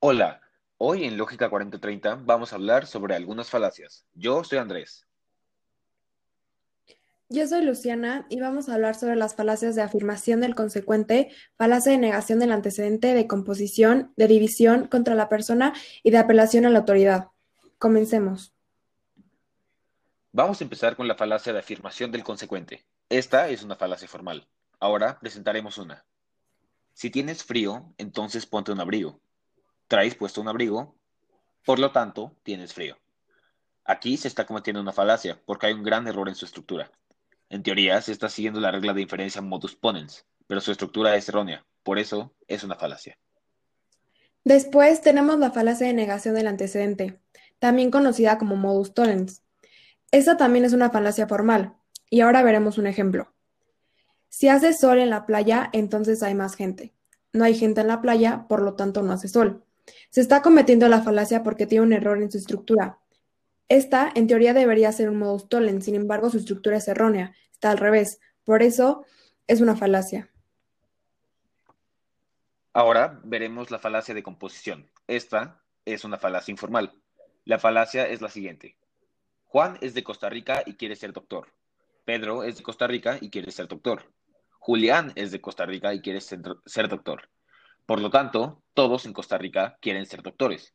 Hoy en Lógica 4030 vamos a hablar sobre algunas falacias. Yo soy Andrés. Yo soy Luciana y vamos a hablar sobre las falacias de afirmación del consecuente, falacia de negación del antecedente, de composición, de división contra la persona y de apelación a la autoridad. Comencemos. Vamos a empezar con la falacia de afirmación del consecuente. Esta es una falacia formal. Ahora presentaremos una. Si tienes frío, entonces ponte un abrigo traes puesto un abrigo, por lo tanto, tienes frío. Aquí se está cometiendo una falacia, porque hay un gran error en su estructura. En teoría, se está siguiendo la regla de inferencia modus ponens, pero su estructura es errónea, por eso es una falacia. Después tenemos la falacia de negación del antecedente, también conocida como modus tollens. Esta también es una falacia formal, y ahora veremos un ejemplo. Si hace sol en la playa, entonces hay más gente. No hay gente en la playa, por lo tanto no hace sol. Se está cometiendo la falacia porque tiene un error en su estructura. Esta, en teoría, debería ser un modus tollens, sin embargo, su estructura es errónea, está al revés. Por eso, es una falacia. Ahora veremos la falacia de composición. Esta es una falacia informal. La falacia es la siguiente. Juan es de Costa Rica y quiere ser doctor. Pedro es de Costa Rica y quiere ser doctor. Julián es de Costa Rica y quiere ser, ser doctor. Por lo tanto, todos en Costa Rica quieren ser doctores.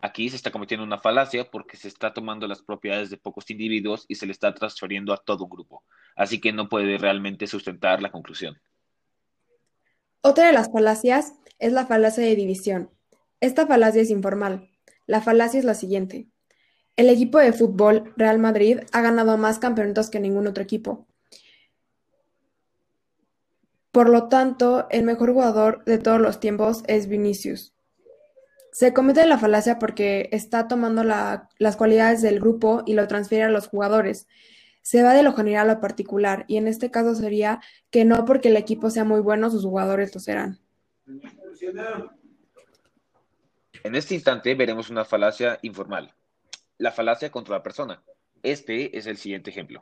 Aquí se está cometiendo una falacia porque se está tomando las propiedades de pocos individuos y se le está transfiriendo a todo un grupo. Así que no puede realmente sustentar la conclusión. Otra de las falacias es la falacia de división. Esta falacia es informal. La falacia es la siguiente. El equipo de fútbol Real Madrid ha ganado más campeonatos que ningún otro equipo. Por lo tanto, el mejor jugador de todos los tiempos es Vinicius. Se comete la falacia porque está tomando las cualidades del grupo y lo transfiere a los jugadores. Se va de lo general a lo particular, y en este caso sería que no porque el equipo sea muy bueno, sus jugadores lo serán. En este instante veremos una falacia informal, la falacia contra la persona. Este es el siguiente ejemplo.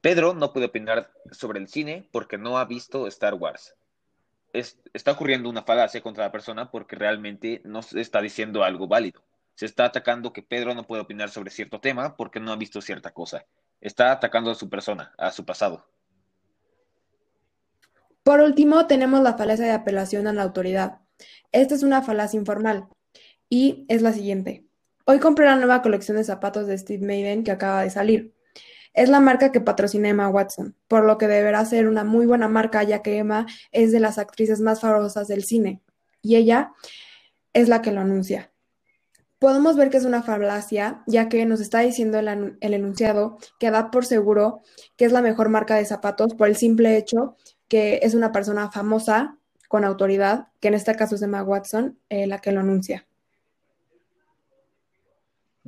Pedro no puede opinar sobre el cine porque no ha visto Star Wars. está ocurriendo una falacia contra la persona porque realmente no se está diciendo algo válido. Se está atacando que Pedro no puede opinar sobre cierto tema porque no ha visto cierta cosa. Está atacando a su persona, a su pasado. Por último, tenemos la falacia de apelación a la autoridad. Esta es una falacia informal y es la siguiente. Hoy compré la nueva colección de zapatos de Steve Maiden que acaba de salir. Es la marca que patrocina Emma Watson, por lo que deberá ser una muy buena marca ya que Emma es de las actrices más famosas del cine y ella es la que lo anuncia. Podemos ver que es una falacia, ya que nos está diciendo el, enunciado que da por seguro que es la mejor marca de zapatos por el simple hecho que es una persona famosa con autoridad, que en este caso es Emma Watson, eh, la que lo anuncia.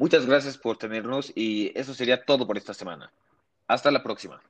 Muchas gracias por tenernos y eso sería todo por esta semana. Hasta la próxima.